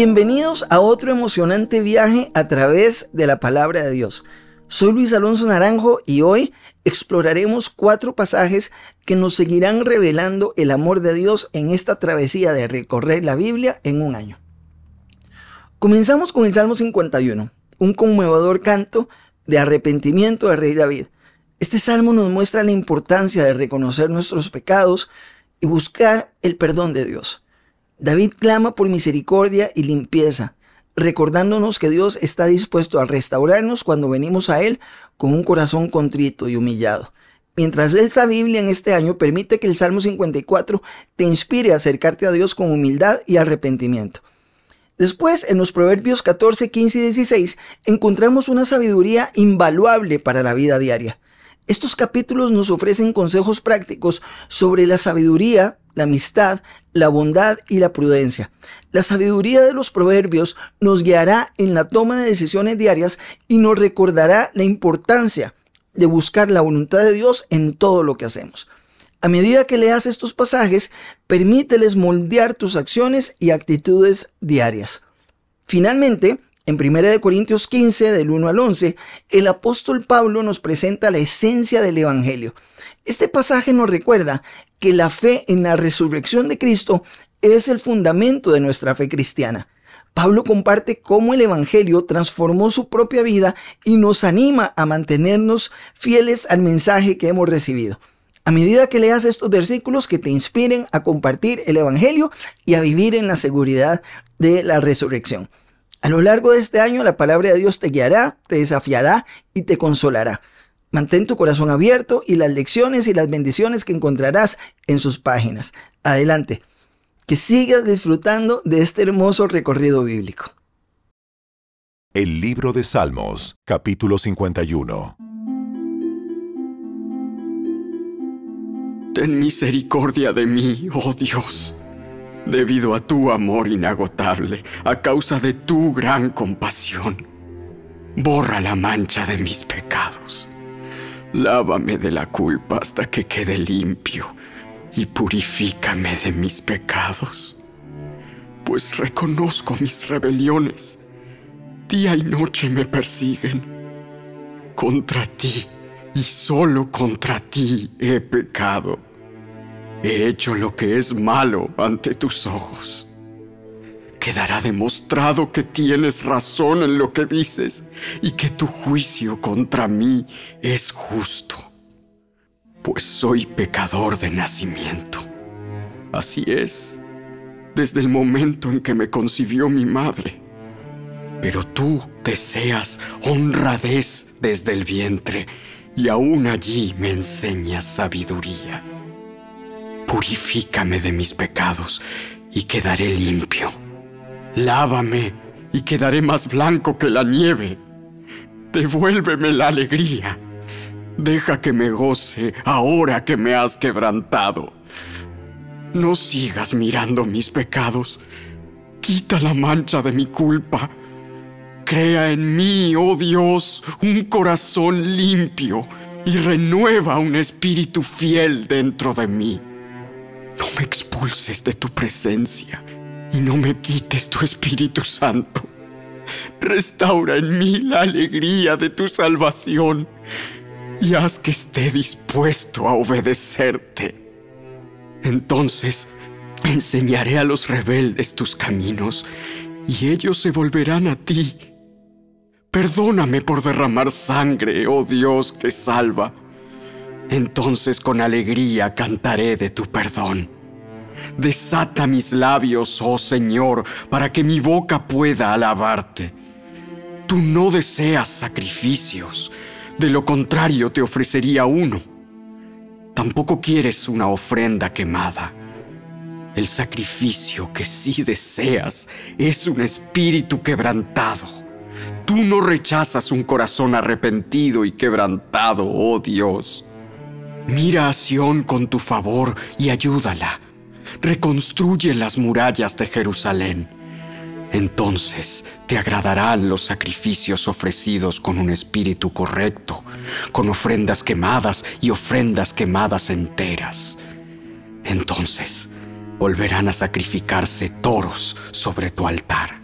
Bienvenidos a otro emocionante viaje a través de la palabra de Dios. Soy Luis Alonso Naranjo y hoy exploraremos cuatro pasajes que nos seguirán revelando el amor de Dios en esta travesía de recorrer la Biblia en un año. Comenzamos con el Salmo 51, un conmovedor canto de arrepentimiento del rey David. Este salmo nos muestra la importancia de reconocer nuestros pecados y buscar el perdón de Dios. David clama por misericordia y limpieza, recordándonos que Dios está dispuesto a restaurarnos cuando venimos a Él con un corazón contrito y humillado. Mientras esa Biblia en este año permite que el Salmo 54 te inspire a acercarte a Dios con humildad y arrepentimiento. Después, en los Proverbios 14, 15 y 16, encontramos una sabiduría invaluable para la vida diaria. Estos capítulos nos ofrecen consejos prácticos sobre la sabiduría, la amistad, la bondad y la prudencia. La sabiduría de los proverbios nos guiará en la toma de decisiones diarias y nos recordará la importancia de buscar la voluntad de Dios en todo lo que hacemos. A medida que leas estos pasajes, permíteles moldear tus acciones y actitudes diarias. Finalmente, en 1 Corintios 15, del 1 al 11, el apóstol Pablo nos presenta la esencia del Evangelio. Este pasaje nos recuerda que la fe en la resurrección de Cristo es el fundamento de nuestra fe cristiana. Pablo comparte cómo el Evangelio transformó su propia vida y nos anima a mantenernos fieles al mensaje que hemos recibido. A medida que leas estos versículos que te inspiren a compartir el Evangelio y a vivir en la seguridad de la resurrección. A lo largo de este año la palabra de Dios te guiará, te desafiará y te consolará. Mantén tu corazón abierto y las lecciones y las bendiciones que encontrarás en sus páginas. Adelante, que sigas disfrutando de este hermoso recorrido bíblico. El libro de Salmos, capítulo 51. Ten misericordia de mí, oh Dios debido a tu amor inagotable, a causa de tu gran compasión. Borra la mancha de mis pecados. Lávame de la culpa hasta que quede limpio y purifícame de mis pecados. Pues reconozco mis rebeliones. Día y noche me persiguen. Contra ti y solo contra ti he pecado He hecho lo que es malo ante tus ojos. Quedará demostrado que tienes razón en lo que dices y que tu juicio contra mí es justo, pues soy pecador de nacimiento. Así es, desde el momento en que me concibió mi madre. Pero tú deseas honradez desde el vientre y aún allí me enseñas sabiduría. Purifícame de mis pecados y quedaré limpio. Lávame y quedaré más blanco que la nieve. Devuélveme la alegría. Deja que me goce ahora que me has quebrantado. No sigas mirando mis pecados. Quita la mancha de mi culpa. Crea en mí, oh Dios, un corazón limpio y renueva un espíritu fiel dentro de mí. No me expulses de tu presencia y no me quites tu Espíritu Santo. Restaura en mí la alegría de tu salvación y haz que esté dispuesto a obedecerte. Entonces enseñaré a los rebeldes tus caminos y ellos se volverán a ti. Perdóname por derramar sangre, oh Dios que salva entonces con alegría cantaré de tu perdón. Desata mis labios, oh Señor, para que mi boca pueda alabarte. Tú no deseas sacrificios, de lo contrario te ofrecería uno. Tampoco quieres una ofrenda quemada. El sacrificio que sí deseas es un espíritu quebrantado. Tú no rechazas un corazón arrepentido y quebrantado, oh Dios. Mira a Sión con tu favor y ayúdala reconstruye las murallas de Jerusalén. Entonces te agradarán los sacrificios ofrecidos con un espíritu correcto, con ofrendas quemadas y ofrendas quemadas enteras. Entonces volverán a sacrificarse toros sobre tu altar.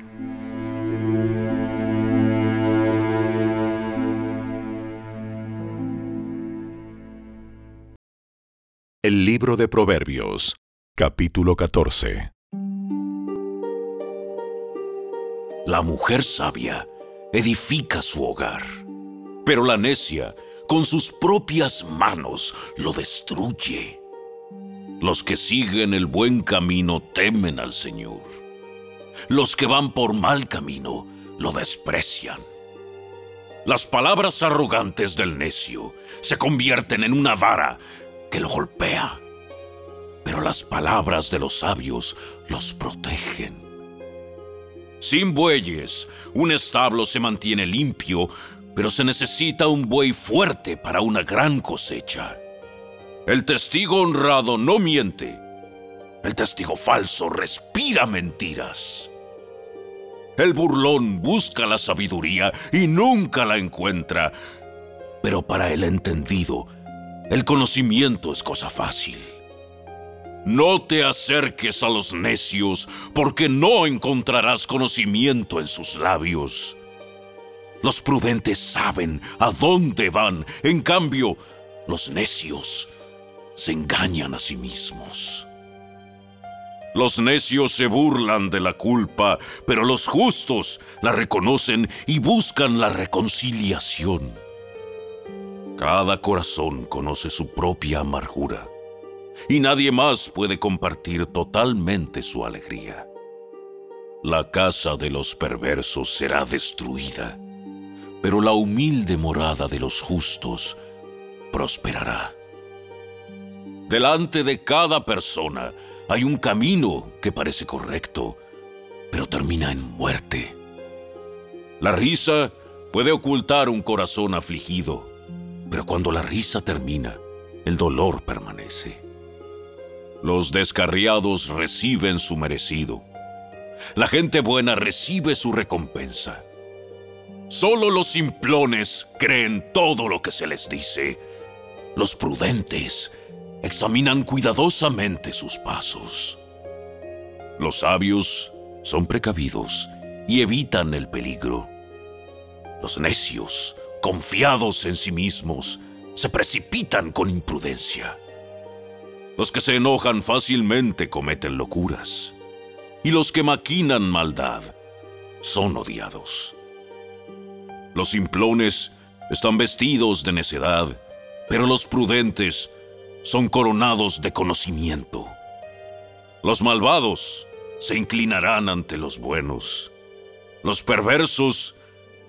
El libro de Proverbios capítulo 14. La mujer sabia edifica su hogar, pero la necia con sus propias manos lo destruye. Los que siguen el buen camino temen al Señor. Los que van por mal camino lo desprecian. Las palabras arrogantes del necio se convierten en una vara que lo golpea, pero las palabras de los sabios los protegen. Sin bueyes, un establo se mantiene limpio, pero se necesita un buey fuerte para una gran cosecha. El testigo honrado no miente. El testigo falso respira mentiras. El burlón busca la sabiduría y nunca la encuentra. Pero para el entendido, el conocimiento es cosa fácil. No te acerques a los necios, porque no encontrarás conocimiento en sus labios. Los prudentes saben a dónde van, en cambio, los necios se engañan a sí mismos. Los necios se burlan de la culpa, pero los justos la reconocen y buscan la reconciliación. Cada corazón conoce su propia amargura y nadie más puede compartir totalmente su alegría. La casa de los perversos será destruida, pero la humilde morada de los justos prosperará. Delante de cada persona hay un camino que parece correcto, pero termina en muerte. La risa puede ocultar un corazón afligido, pero cuando la risa termina, el dolor permanece. Los descarriados reciben su merecido. La gente buena recibe su recompensa. Solo los simplones creen todo lo que se les dice. Los prudentes examinan cuidadosamente sus pasos. Los sabios son precavidos y evitan el peligro. Los necios, confiados en sí mismos, se precipitan con imprudencia. Los que se enojan fácilmente cometen locuras, y los que maquinan maldad son odiados. Los simplones están vestidos de necedad, pero los prudentes son coronados de conocimiento. Los malvados se inclinarán ante los buenos. Los perversos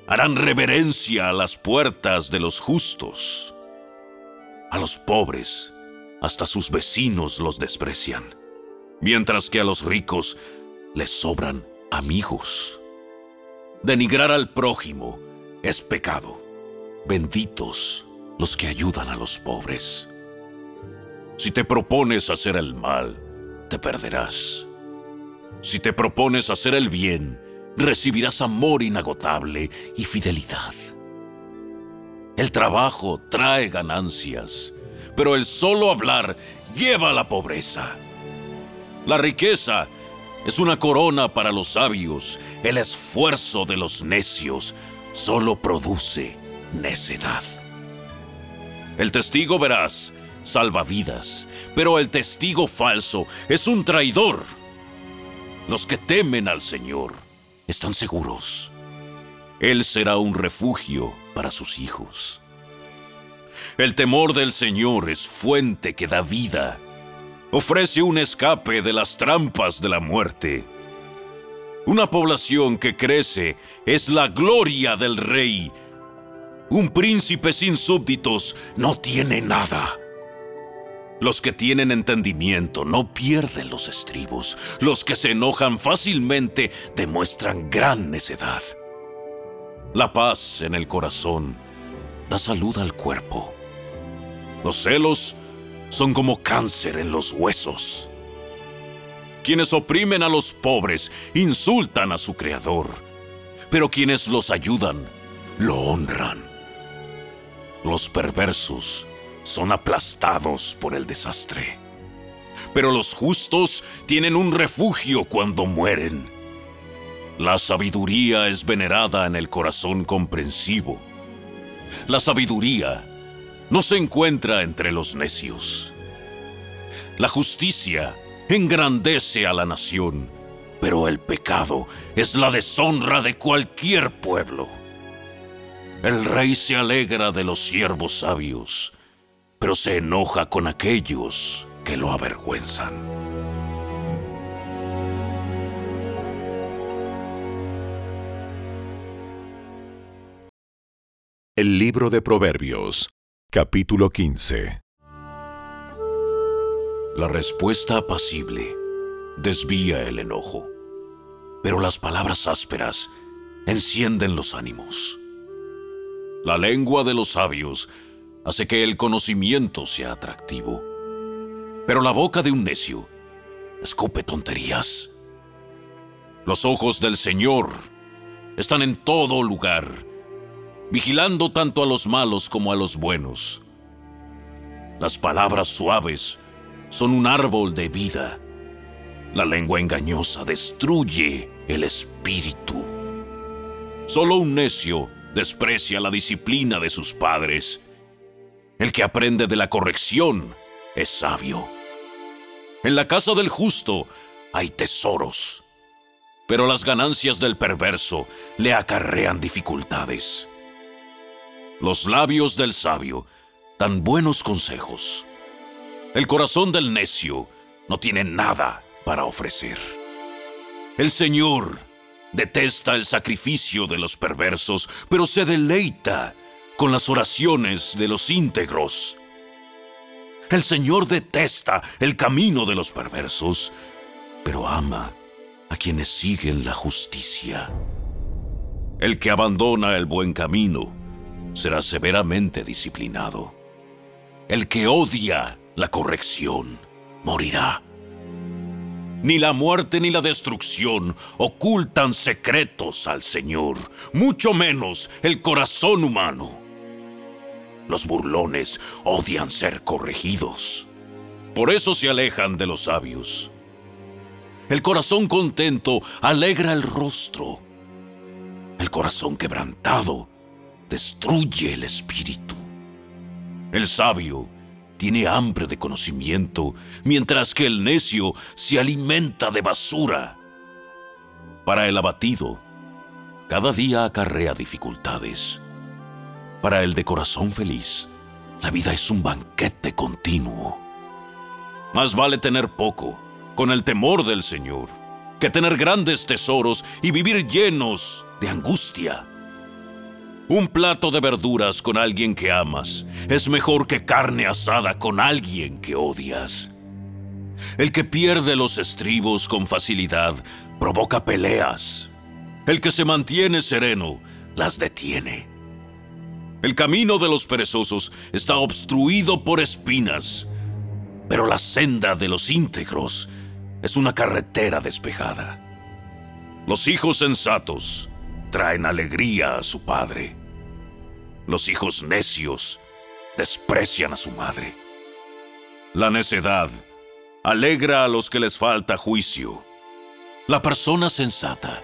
harán reverencia a las puertas de los justos. A los pobres, hasta sus vecinos los desprecian, mientras que a los ricos les sobran amigos. Denigrar al prójimo es pecado. Benditos los que ayudan a los pobres. Si te propones hacer el mal, te perderás. Si te propones hacer el bien, recibirás amor inagotable y fidelidad. El trabajo trae ganancias, pero el solo hablar lleva a la pobreza. La riqueza es una corona para los sabios, el esfuerzo de los necios solo produce necedad. El testigo verás salva vidas, pero el testigo falso es un traidor. Los que temen al Señor están seguros. Él será un refugio para sus hijos. El temor del Señor es fuente que da vida. Ofrece un escape de las trampas de la muerte. Una población que crece es la gloria del rey. Un príncipe sin súbditos no tiene nada. Los que tienen entendimiento no pierden los estribos. Los que se enojan fácilmente demuestran gran necedad. La paz en el corazón da salud al cuerpo. Los celos son como cáncer en los huesos. Quienes oprimen a los pobres insultan a su Creador, pero quienes los ayudan lo honran. Los perversos son aplastados por el desastre. Pero los justos tienen un refugio cuando mueren. La sabiduría es venerada en el corazón comprensivo. La sabiduría no se encuentra entre los necios. La justicia engrandece a la nación, pero el pecado es la deshonra de cualquier pueblo. El rey se alegra de los siervos sabios, pero se enoja con aquellos que lo avergüenzan. El libro de Proverbios, capítulo 15. La respuesta apacible desvía el enojo, pero las palabras ásperas encienden los ánimos. La lengua de los sabios hace que el conocimiento sea atractivo, pero la boca de un necio escupe tonterías. Los ojos del Señor están en todo lugar, vigilando tanto a los malos como a los buenos. Las palabras suaves son un árbol de vida. La lengua engañosa destruye el espíritu. Solo un necio desprecia la disciplina de sus padres. El que aprende de la corrección es sabio. En la casa del justo hay tesoros, pero las ganancias del perverso le acarrean dificultades. Los labios del sabio dan buenos consejos el corazón del necio no tiene nada para ofrecer. El Señor detesta el sacrificio de los perversos, pero se deleita con las oraciones de los íntegros. El Señor detesta el camino de los perversos, pero ama a quienes siguen la justicia. El que abandona el buen camino será severamente disciplinado. El que odia la corrección morirá. Ni la muerte ni la destrucción ocultan secretos al Señor, mucho menos el corazón humano. Los burlones odian ser corregidos. Por eso se alejan de los sabios. El corazón contento alegra el rostro. El corazón quebrantado destruye el espíritu. El sabio tiene hambre de conocimiento, mientras que el necio se alimenta de basura. Para el abatido, cada día acarrea dificultades. Para el de corazón feliz, la vida es un banquete continuo. Más vale tener poco, con el temor del Señor, que tener grandes tesoros y vivir llenos de angustia. Un plato de verduras con alguien que amas es mejor que carne asada con alguien que odias. El que pierde los estribos con facilidad provoca peleas. El que se mantiene sereno las detiene. El camino de los perezosos está obstruido por espinas, pero la senda de los íntegros es una carretera despejada. Los hijos sensatos traen alegría a su padre. Los hijos necios desprecian a su madre. La necedad alegra a los que les falta juicio. La persona sensata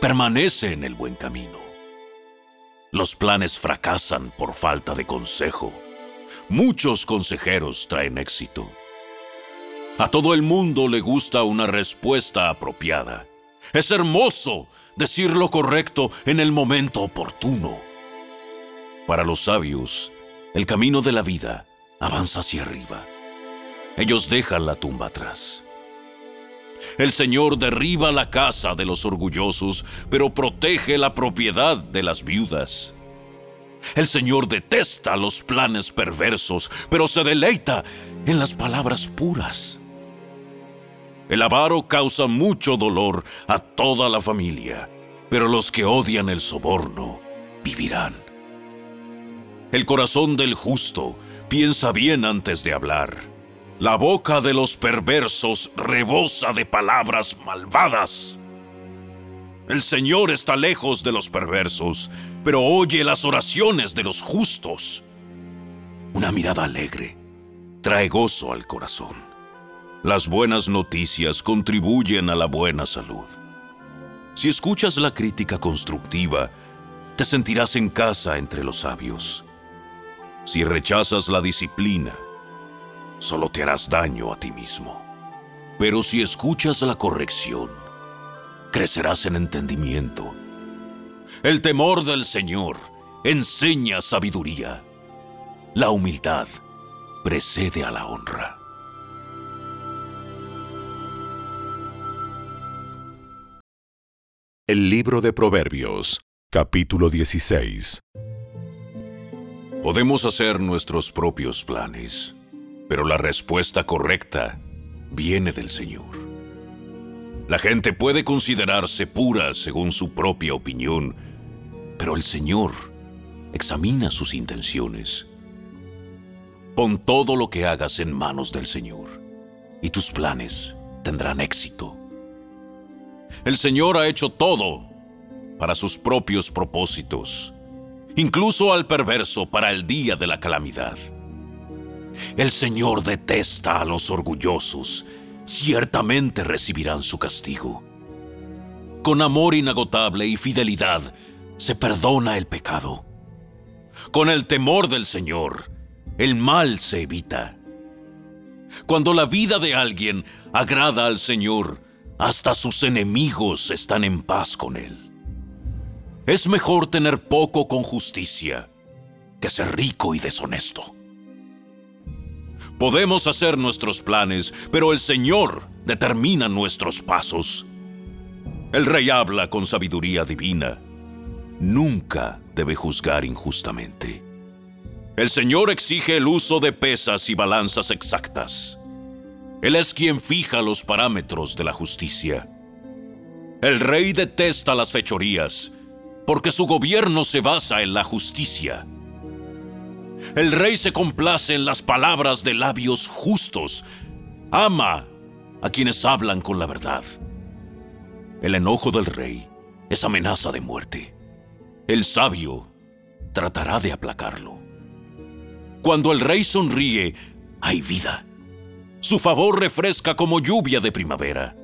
permanece en el buen camino. Los planes fracasan por falta de consejo. Muchos consejeros traen éxito. A todo el mundo le gusta una respuesta apropiada. Es hermoso decir lo correcto en el momento oportuno. Para los sabios, el camino de la vida avanza hacia arriba. Ellos dejan la tumba atrás. El Señor derriba la casa de los orgullosos, pero protege la propiedad de las viudas. El Señor detesta los planes perversos, pero se deleita en las palabras puras. El avaro causa mucho dolor a toda la familia, pero los que odian el soborno vivirán. El corazón del justo piensa bien antes de hablar. La boca de los perversos rebosa de palabras malvadas. El Señor está lejos de los perversos, pero oye las oraciones de los justos. Una mirada alegre trae gozo al corazón. Las buenas noticias contribuyen a la buena salud. Si escuchas la crítica constructiva, te sentirás en casa entre los sabios. Si rechazas la disciplina, solo te harás daño a ti mismo. Pero si escuchas la corrección, crecerás en entendimiento. El temor del Señor enseña sabiduría. La humildad precede a la honra. El libro de Proverbios, capítulo 16. Podemos hacer nuestros propios planes, pero la respuesta correcta viene del Señor. La gente puede considerarse pura según su propia opinión, pero el Señor examina sus intenciones. Pon todo lo que hagas en manos del Señor, y tus planes tendrán éxito. El Señor ha hecho todo para sus propios propósitos, incluso al perverso para el día de la calamidad. El Señor detesta a los orgullosos, ciertamente recibirán su castigo. Con amor inagotable y fidelidad se perdona el pecado. Con el temor del Señor, el mal se evita. Cuando la vida de alguien agrada al Señor, hasta sus enemigos están en paz con él. Es mejor tener poco con justicia que ser rico y deshonesto. Podemos hacer nuestros planes, pero el Señor determina nuestros pasos. El rey habla con sabiduría divina. Nunca debe juzgar injustamente. El Señor exige el uso de pesas y balanzas exactas. Él es quien fija los parámetros de la justicia. El rey detesta las fechorías, porque su gobierno se basa en la justicia. El rey se complace en las palabras de labios justos. Ama a quienes hablan con la verdad. El enojo del rey es amenaza de muerte. El sabio tratará de aplacarlo. Cuando el rey sonríe, hay vida. Su favor refresca como lluvia de primavera.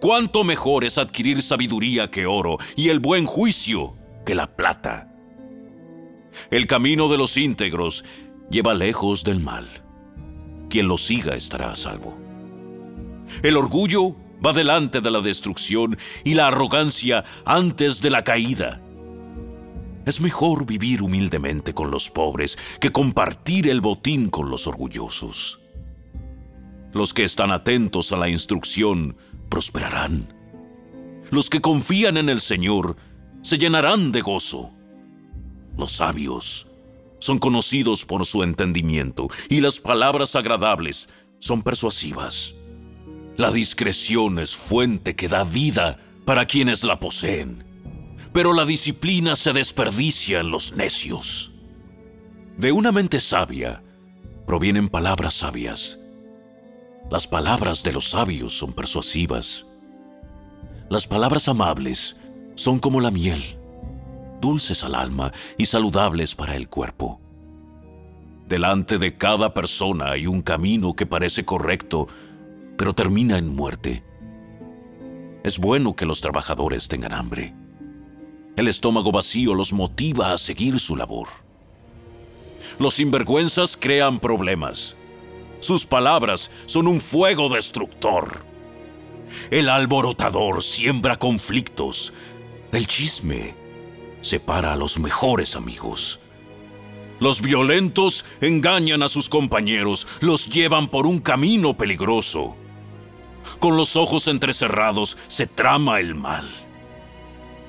Cuánto mejor es adquirir sabiduría que oro y el buen juicio que la plata. El camino de los íntegros lleva lejos del mal. Quien lo siga estará a salvo. El orgullo va delante de la destrucción y la arrogancia antes de la caída. Es mejor vivir humildemente con los pobres que compartir el botín con los orgullosos. Los que están atentos a la instrucción prosperarán. Los que confían en el Señor se llenarán de gozo. Los sabios son conocidos por su entendimiento y las palabras agradables son persuasivas. La discreción es fuente que da vida para quienes la poseen, pero la disciplina se desperdicia en los necios. De una mente sabia provienen palabras sabias las palabras de los sabios son persuasivas. Las palabras amables son como la miel, dulces al alma y saludables para el cuerpo. Delante de cada persona hay un camino que parece correcto, pero termina en muerte. Es bueno que los trabajadores tengan hambre. El estómago vacío los motiva a seguir su labor. Los sinvergüenzas crean problemas sus palabras son un fuego destructor. El alborotador siembra conflictos. El chisme separa a los mejores amigos. Los violentos engañan a sus compañeros, los llevan por un camino peligroso. Con los ojos entrecerrados se trama el mal.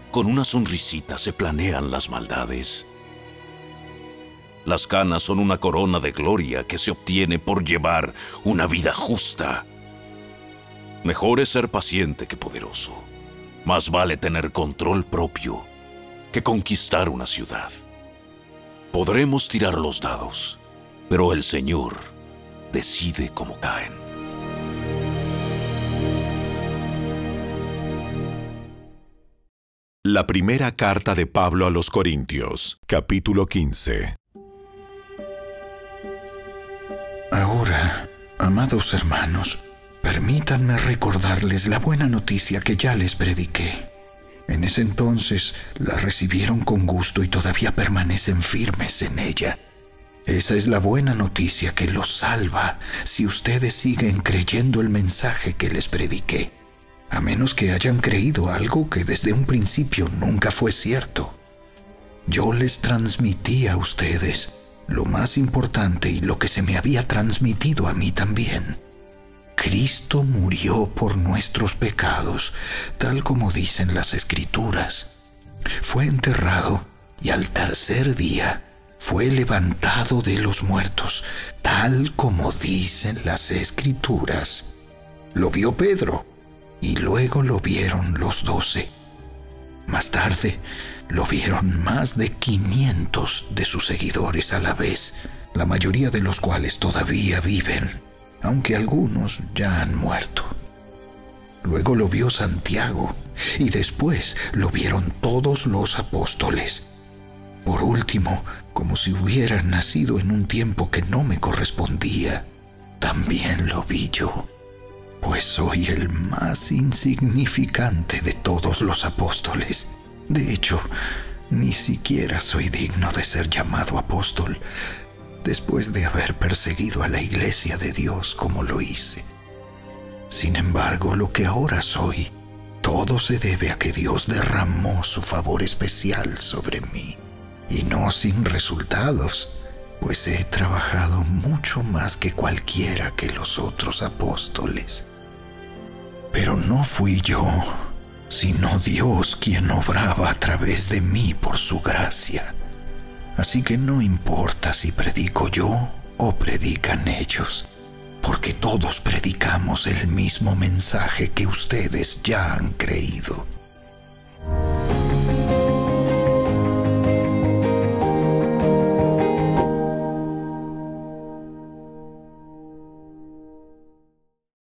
Con una sonrisita se planean las maldades. Las canas son una corona de gloria que se obtiene por llevar una vida justa. Mejor es ser paciente que poderoso. Más vale tener control propio que conquistar una ciudad. Podremos tirar los dados, pero el Señor decide cómo caen. La primera carta de Pablo a los Corintios, capítulo 15. Ahora, amados hermanos, permítanme recordarles la buena noticia que ya les prediqué. En ese entonces la recibieron con gusto y todavía permanecen firmes en ella. Esa es la buena noticia que los salva si ustedes siguen creyendo el mensaje que les prediqué, a menos que hayan creído algo que desde un principio nunca fue cierto. Yo les transmití a ustedes lo más importante y lo que se me había transmitido a mí también. Cristo murió por nuestros pecados, tal como dicen las escrituras. Fue enterrado y al tercer día fue levantado de los muertos, tal como dicen las escrituras. Lo vio Pedro y luego lo vieron los doce. Más tarde lo vieron más de 500 de sus seguidores a la vez, la mayoría de los cuales todavía viven, aunque algunos ya han muerto. Luego lo vio Santiago y después lo vieron todos los apóstoles. Por último, como si hubiera nacido en un tiempo que no me correspondía, también lo vi yo, pues soy el más insignificante de todos los apóstoles. De hecho, ni siquiera soy digno de ser llamado apóstol después de haber perseguido a la iglesia de Dios como lo hice. Sin embargo, lo que ahora soy, todo se debe a que Dios derramó su favor especial sobre mí, y no sin resultados, pues he trabajado mucho más que cualquiera que los otros apóstoles. Pero no fui yo sino Dios quien obraba a través de mí por su gracia. Así que no importa si predico yo o predican ellos, porque todos predicamos el mismo mensaje que ustedes ya han creído.